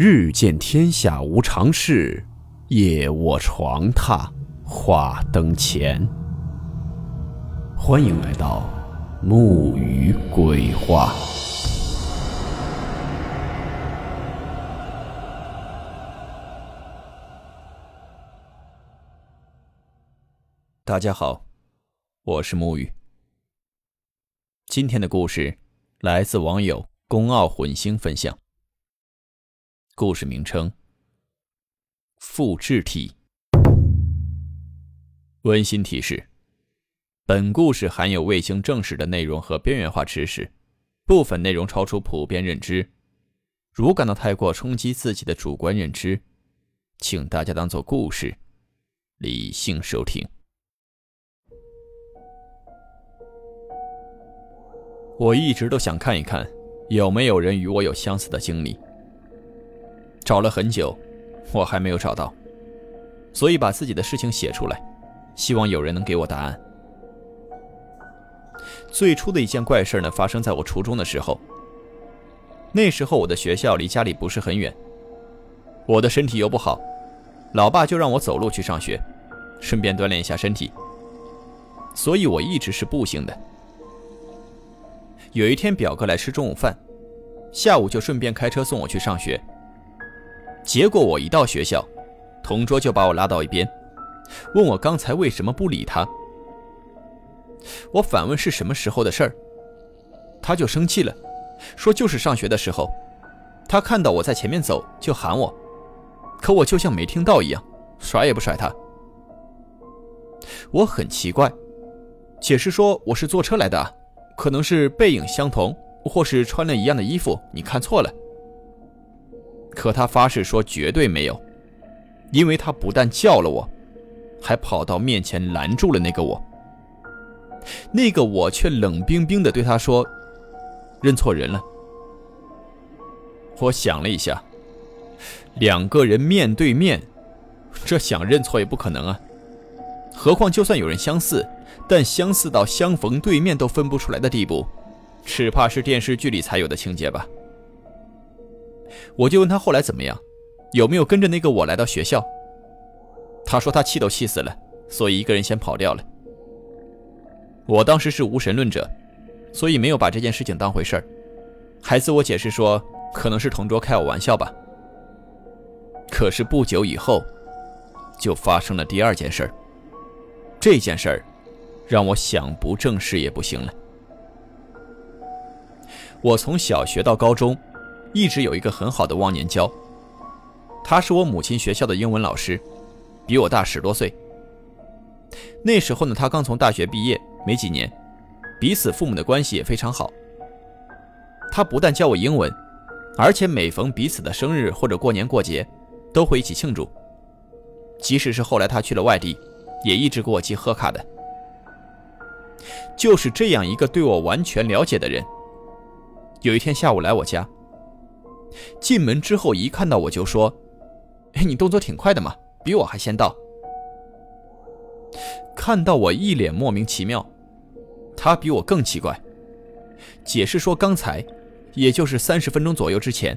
日见天下无常事，夜卧床榻话灯前。欢迎来到木鱼鬼话。大家好，我是木鱼。今天的故事来自网友公奥混星分享。故事名称：复制体。温馨提示：本故事含有未经证实的内容和边缘化知识，部分内容超出普遍认知。如感到太过冲击自己的主观认知，请大家当做故事，理性收听。我一直都想看一看，有没有人与我有相似的经历。找了很久，我还没有找到，所以把自己的事情写出来，希望有人能给我答案。最初的一件怪事呢，发生在我初中的时候。那时候我的学校离家里不是很远，我的身体又不好，老爸就让我走路去上学，顺便锻炼一下身体。所以我一直是步行的。有一天表哥来吃中午饭，下午就顺便开车送我去上学。结果我一到学校，同桌就把我拉到一边，问我刚才为什么不理他。我反问是什么时候的事儿，他就生气了，说就是上学的时候，他看到我在前面走就喊我，可我就像没听到一样，甩也不甩他。我很奇怪，解释说我是坐车来的，可能是背影相同，或是穿了一样的衣服，你看错了。可他发誓说绝对没有，因为他不但叫了我，还跑到面前拦住了那个我。那个我却冷冰冰的对他说：“认错人了。”我想了一下，两个人面对面，这想认错也不可能啊。何况就算有人相似，但相似到相逢对面都分不出来的地步，只怕是电视剧里才有的情节吧。我就问他后来怎么样，有没有跟着那个我来到学校？他说他气都气死了，所以一个人先跑掉了。我当时是无神论者，所以没有把这件事情当回事儿，还自我解释说可能是同桌开我玩笑吧。可是不久以后，就发生了第二件事儿。这件事儿让我想不正视也不行了。我从小学到高中。一直有一个很好的忘年交，他是我母亲学校的英文老师，比我大十多岁。那时候呢，他刚从大学毕业没几年，彼此父母的关系也非常好。他不但教我英文，而且每逢彼此的生日或者过年过节，都会一起庆祝。即使是后来他去了外地，也一直给我寄贺卡的。就是这样一个对我完全了解的人，有一天下午来我家。进门之后，一看到我就说：“哎，你动作挺快的嘛，比我还先到。”看到我一脸莫名其妙，他比我更奇怪，解释说刚才，也就是三十分钟左右之前，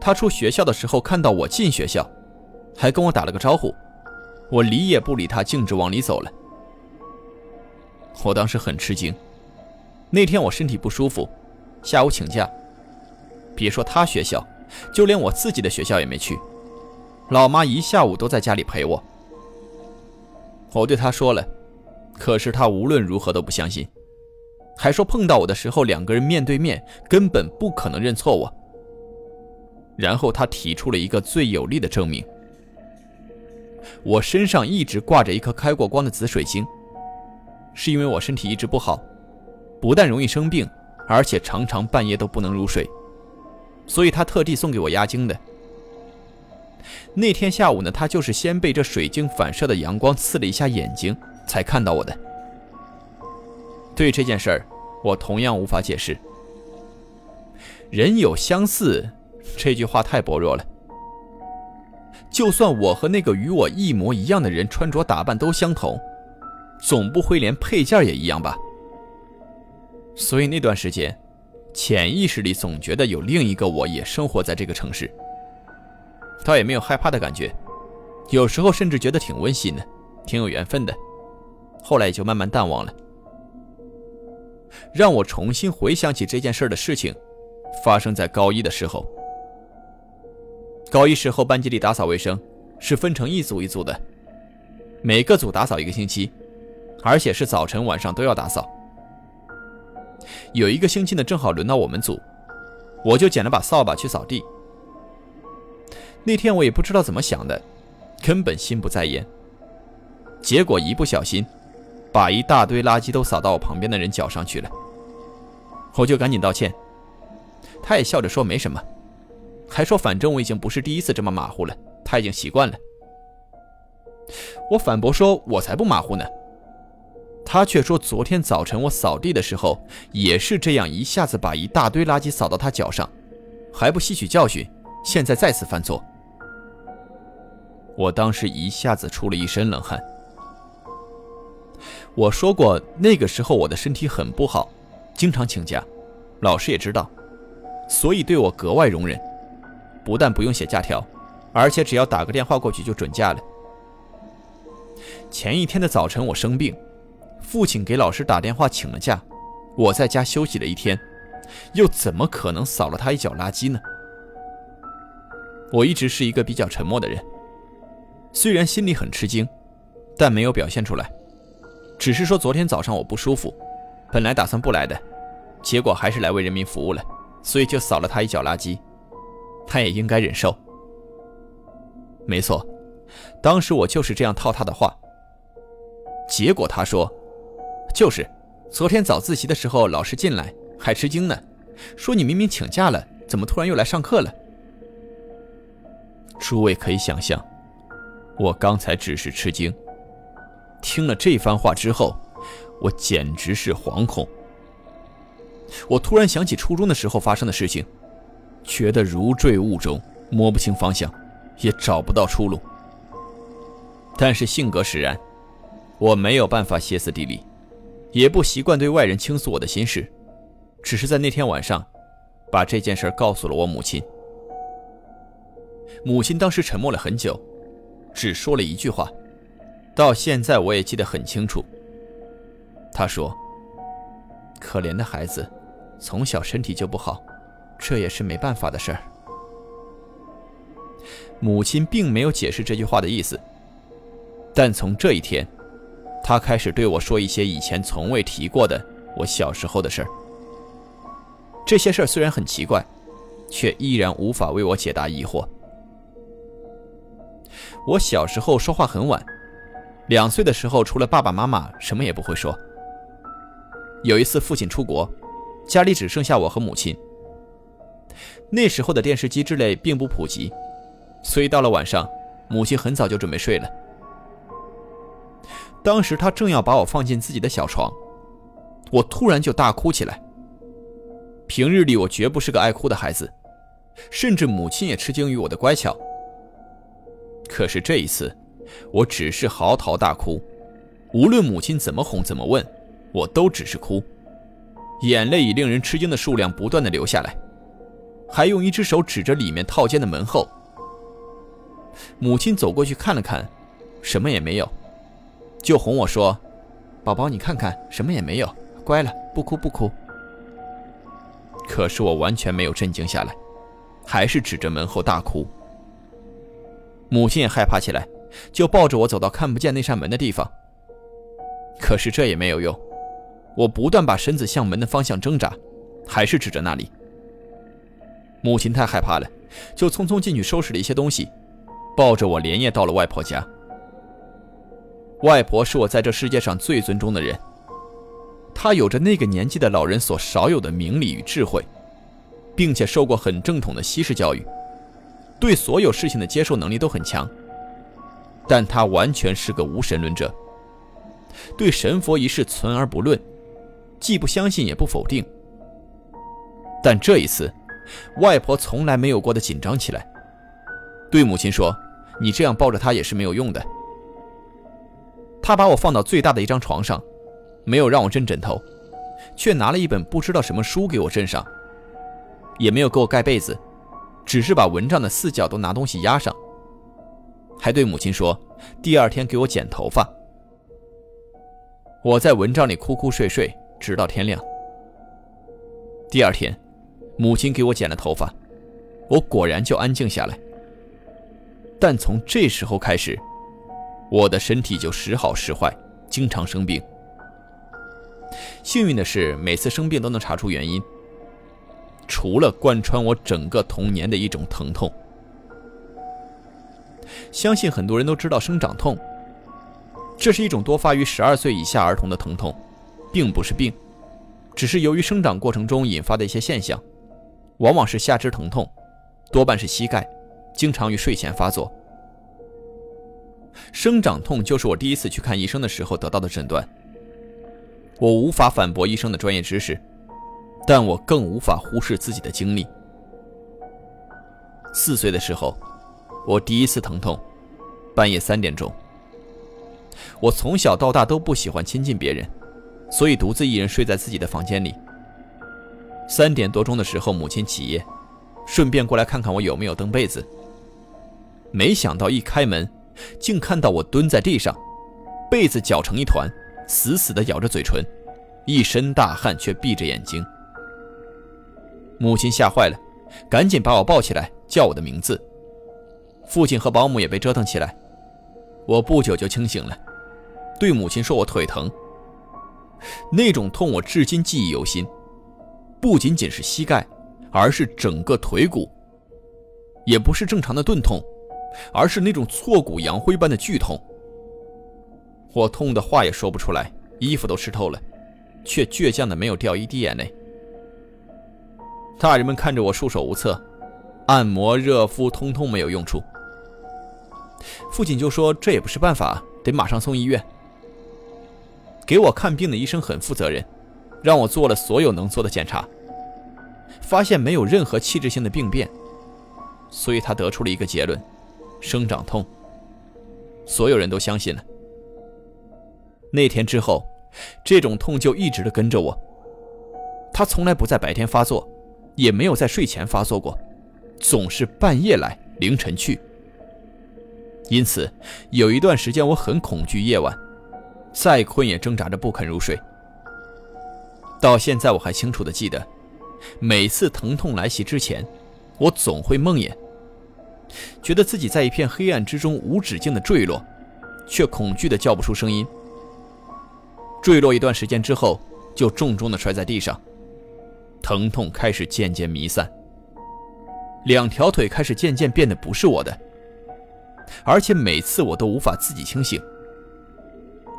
他出学校的时候看到我进学校，还跟我打了个招呼，我理也不理他，径直往里走了。我当时很吃惊，那天我身体不舒服，下午请假。别说他学校，就连我自己的学校也没去。老妈一下午都在家里陪我。我对他说了，可是他无论如何都不相信，还说碰到我的时候两个人面对面，根本不可能认错我。然后他提出了一个最有力的证明：我身上一直挂着一颗开过光的紫水晶，是因为我身体一直不好，不但容易生病，而且常常半夜都不能入睡。所以他特地送给我压惊的。那天下午呢，他就是先被这水晶反射的阳光刺了一下眼睛，才看到我的。对这件事儿，我同样无法解释。人有相似，这句话太薄弱了。就算我和那个与我一模一样的人穿着打扮都相同，总不会连配件也一样吧？所以那段时间。潜意识里总觉得有另一个我也生活在这个城市，倒也没有害怕的感觉，有时候甚至觉得挺温馨的，挺有缘分的。后来也就慢慢淡忘了。让我重新回想起这件事的事情，发生在高一的时候。高一时候，班级里打扫卫生是分成一组一组的，每个组打扫一个星期，而且是早晨晚上都要打扫。有一个星期呢，正好轮到我们组，我就捡了把扫把去扫地。那天我也不知道怎么想的，根本心不在焉。结果一不小心，把一大堆垃圾都扫到我旁边的人脚上去了。我就赶紧道歉，他也笑着说没什么，还说反正我已经不是第一次这么马虎了，他已经习惯了。我反驳说，我才不马虎呢。他却说昨天早晨我扫地的时候也是这样，一下子把一大堆垃圾扫到他脚上，还不吸取教训，现在再次犯错。我当时一下子出了一身冷汗。我说过，那个时候我的身体很不好，经常请假，老师也知道，所以对我格外容忍，不但不用写假条，而且只要打个电话过去就准假了。前一天的早晨我生病，父亲给老师打电话请了假，我在家休息了一天，又怎么可能扫了他一脚垃圾呢？我一直是一个比较沉默的人。虽然心里很吃惊，但没有表现出来，只是说昨天早上我不舒服，本来打算不来的，结果还是来为人民服务了，所以就扫了他一脚垃圾，他也应该忍受。没错，当时我就是这样套他的话。结果他说，就是，昨天早自习的时候老师进来还吃惊呢，说你明明请假了，怎么突然又来上课了？诸位可以想象。我刚才只是吃惊，听了这番话之后，我简直是惶恐。我突然想起初中的时候发生的事情，觉得如坠雾中，摸不清方向，也找不到出路。但是性格使然，我没有办法歇斯底里，也不习惯对外人倾诉我的心事，只是在那天晚上，把这件事告诉了我母亲。母亲当时沉默了很久。只说了一句话，到现在我也记得很清楚。他说：“可怜的孩子，从小身体就不好，这也是没办法的事儿。”母亲并没有解释这句话的意思，但从这一天，他开始对我说一些以前从未提过的我小时候的事儿。这些事儿虽然很奇怪，却依然无法为我解答疑惑。我小时候说话很晚，两岁的时候除了爸爸妈妈什么也不会说。有一次父亲出国，家里只剩下我和母亲。那时候的电视机之类并不普及，所以到了晚上，母亲很早就准备睡了。当时他正要把我放进自己的小床，我突然就大哭起来。平日里我绝不是个爱哭的孩子，甚至母亲也吃惊于我的乖巧。可是这一次，我只是嚎啕大哭，无论母亲怎么哄怎么问，我都只是哭，眼泪以令人吃惊的数量不断的流下来，还用一只手指着里面套间的门后。母亲走过去看了看，什么也没有，就哄我说：“宝宝，你看看，什么也没有，乖了，不哭不哭。”可是我完全没有镇静下来，还是指着门后大哭。母亲也害怕起来，就抱着我走到看不见那扇门的地方。可是这也没有用，我不断把身子向门的方向挣扎，还是指着那里。母亲太害怕了，就匆匆进去收拾了一些东西，抱着我连夜到了外婆家。外婆是我在这世界上最尊重的人，她有着那个年纪的老人所少有的明理与智慧，并且受过很正统的西式教育。对所有事情的接受能力都很强，但他完全是个无神论者，对神佛一事存而不论，既不相信也不否定。但这一次，外婆从来没有过的紧张起来，对母亲说：“你这样抱着他也是没有用的。”他把我放到最大的一张床上，没有让我枕枕头，却拿了一本不知道什么书给我枕上，也没有给我盖被子。只是把蚊帐的四角都拿东西压上，还对母亲说第二天给我剪头发。我在蚊帐里哭哭睡睡，直到天亮。第二天，母亲给我剪了头发，我果然就安静下来。但从这时候开始，我的身体就时好时坏，经常生病。幸运的是，每次生病都能查出原因，除了贯穿我整个童年的一种疼痛。相信很多人都知道生长痛。这是一种多发于十二岁以下儿童的疼痛，并不是病，只是由于生长过程中引发的一些现象，往往是下肢疼痛，多半是膝盖，经常于睡前发作。生长痛就是我第一次去看医生的时候得到的诊断。我无法反驳医生的专业知识，但我更无法忽视自己的经历。四岁的时候，我第一次疼痛，半夜三点钟。我从小到大都不喜欢亲近别人，所以独自一人睡在自己的房间里。三点多钟的时候，母亲起夜，顺便过来看看我有没有蹬被子。没想到一开门，竟看到我蹲在地上，被子搅成一团，死死地咬着嘴唇，一身大汗却闭着眼睛。母亲吓坏了，赶紧把我抱起来，叫我的名字。父亲和保姆也被折腾起来，我不久就清醒了。对母亲说：“我腿疼，那种痛我至今记忆犹新，不仅仅是膝盖，而是整个腿骨，也不是正常的钝痛，而是那种挫骨扬灰般的剧痛。我痛的话也说不出来，衣服都湿透了，却倔强的没有掉一滴眼泪。大人们看着我束手无策，按摩、热敷，通通没有用处。父亲就说这也不是办法，得马上送医院。”给我看病的医生很负责任，让我做了所有能做的检查，发现没有任何器质性的病变，所以他得出了一个结论：生长痛。所有人都相信了。那天之后，这种痛就一直的跟着我。他从来不在白天发作，也没有在睡前发作过，总是半夜来，凌晨去。因此，有一段时间我很恐惧夜晚。再困也挣扎着不肯入睡。到现在我还清楚的记得，每次疼痛来袭之前，我总会梦魇，觉得自己在一片黑暗之中无止境的坠落，却恐惧的叫不出声音。坠落一段时间之后，就重重的摔在地上，疼痛开始渐渐弥散，两条腿开始渐渐变得不是我的，而且每次我都无法自己清醒。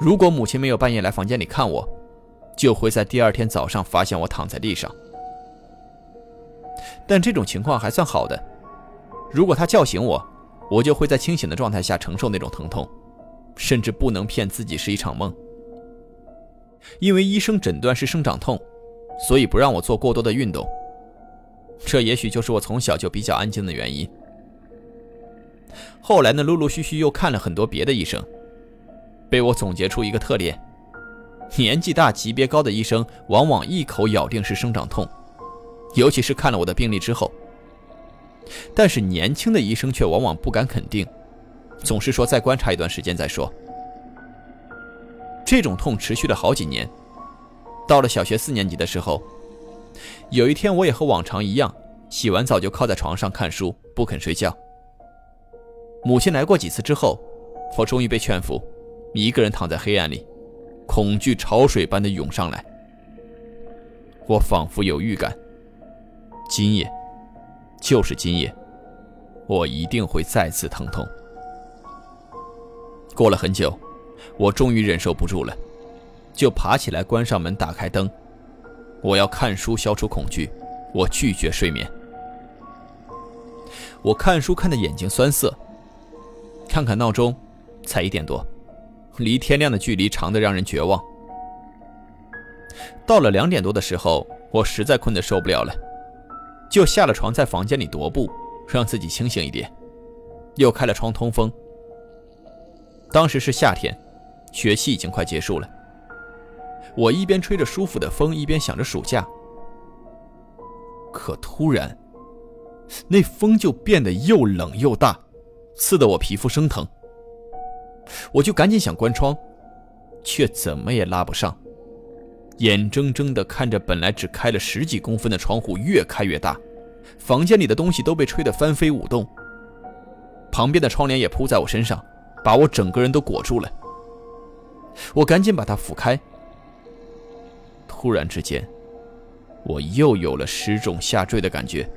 如果母亲没有半夜来房间里看我，就会在第二天早上发现我躺在地上。但这种情况还算好的，如果他叫醒我，我就会在清醒的状态下承受那种疼痛，甚至不能骗自己是一场梦。因为医生诊断是生长痛，所以不让我做过多的运动。这也许就是我从小就比较安静的原因。后来呢，陆陆续续又看了很多别的医生。被我总结出一个特点：年纪大、级别高的医生往往一口咬定是生长痛，尤其是看了我的病历之后。但是年轻的医生却往往不敢肯定，总是说再观察一段时间再说。这种痛持续了好几年，到了小学四年级的时候，有一天我也和往常一样，洗完澡就靠在床上看书，不肯睡觉。母亲来过几次之后，我终于被劝服。一个人躺在黑暗里，恐惧潮水般的涌上来。我仿佛有预感，今夜，就是今夜，我一定会再次疼痛。过了很久，我终于忍受不住了，就爬起来关上门，打开灯。我要看书消除恐惧，我拒绝睡眠。我看书看的眼睛酸涩，看看闹钟，才一点多。离天亮的距离长的让人绝望。到了两点多的时候，我实在困得受不了了，就下了床，在房间里踱步，让自己清醒一点，又开了窗通风。当时是夏天，学期已经快结束了，我一边吹着舒服的风，一边想着暑假。可突然，那风就变得又冷又大，刺得我皮肤生疼。我就赶紧想关窗，却怎么也拉不上，眼睁睁地看着本来只开了十几公分的窗户越开越大，房间里的东西都被吹得翻飞舞动。旁边的窗帘也扑在我身上，把我整个人都裹住了。我赶紧把它抚开。突然之间，我又有了失重下坠的感觉。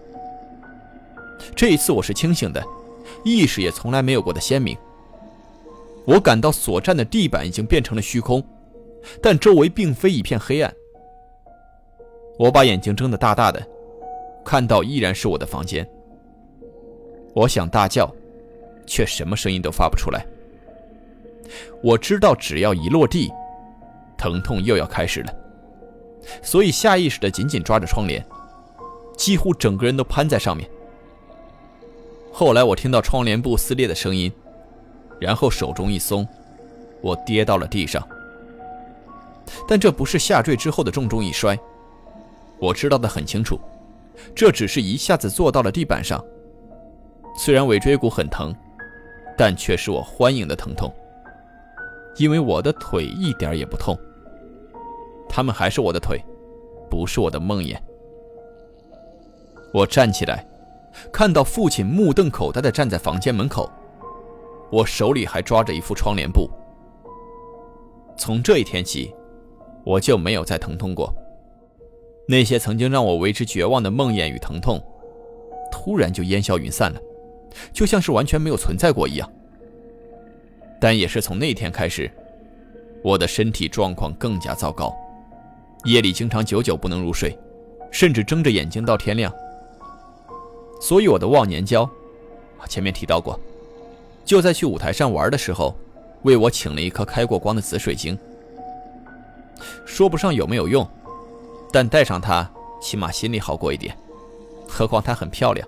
这一次我是清醒的，意识也从来没有过的鲜明。我感到所站的地板已经变成了虚空，但周围并非一片黑暗。我把眼睛睁得大大的，看到依然是我的房间。我想大叫，却什么声音都发不出来。我知道只要一落地，疼痛又要开始了，所以下意识地紧紧抓着窗帘，几乎整个人都攀在上面。后来我听到窗帘布撕裂的声音，然后手中一松，我跌到了地上。但这不是下坠之后的重重一摔，我知道的很清楚，这只是一下子坐到了地板上。虽然尾椎骨很疼，但却是我欢迎的疼痛，因为我的腿一点也不痛。他们还是我的腿，不是我的梦魇。我站起来。看到父亲目瞪口呆地站在房间门口，我手里还抓着一副窗帘布。从这一天起，我就没有再疼痛过。那些曾经让我为之绝望的梦魇与疼痛，突然就烟消云散了，就像是完全没有存在过一样。但也是从那天开始，我的身体状况更加糟糕，夜里经常久久不能入睡，甚至睁着眼睛到天亮。所以我的忘年交，前面提到过，就在去五台山玩的时候，为我请了一颗开过光的紫水晶。说不上有没有用，但带上它，起码心里好过一点。何况它很漂亮。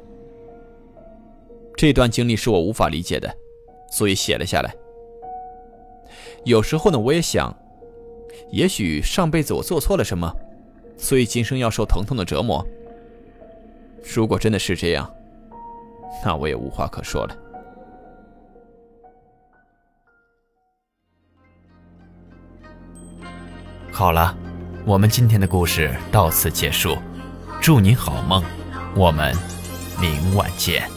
这段经历是我无法理解的，所以写了下来。有时候呢，我也想，也许上辈子我做错了什么，所以今生要受疼痛的折磨。如果真的是这样，那我也无话可说了。好了，我们今天的故事到此结束，祝您好梦，我们明晚见。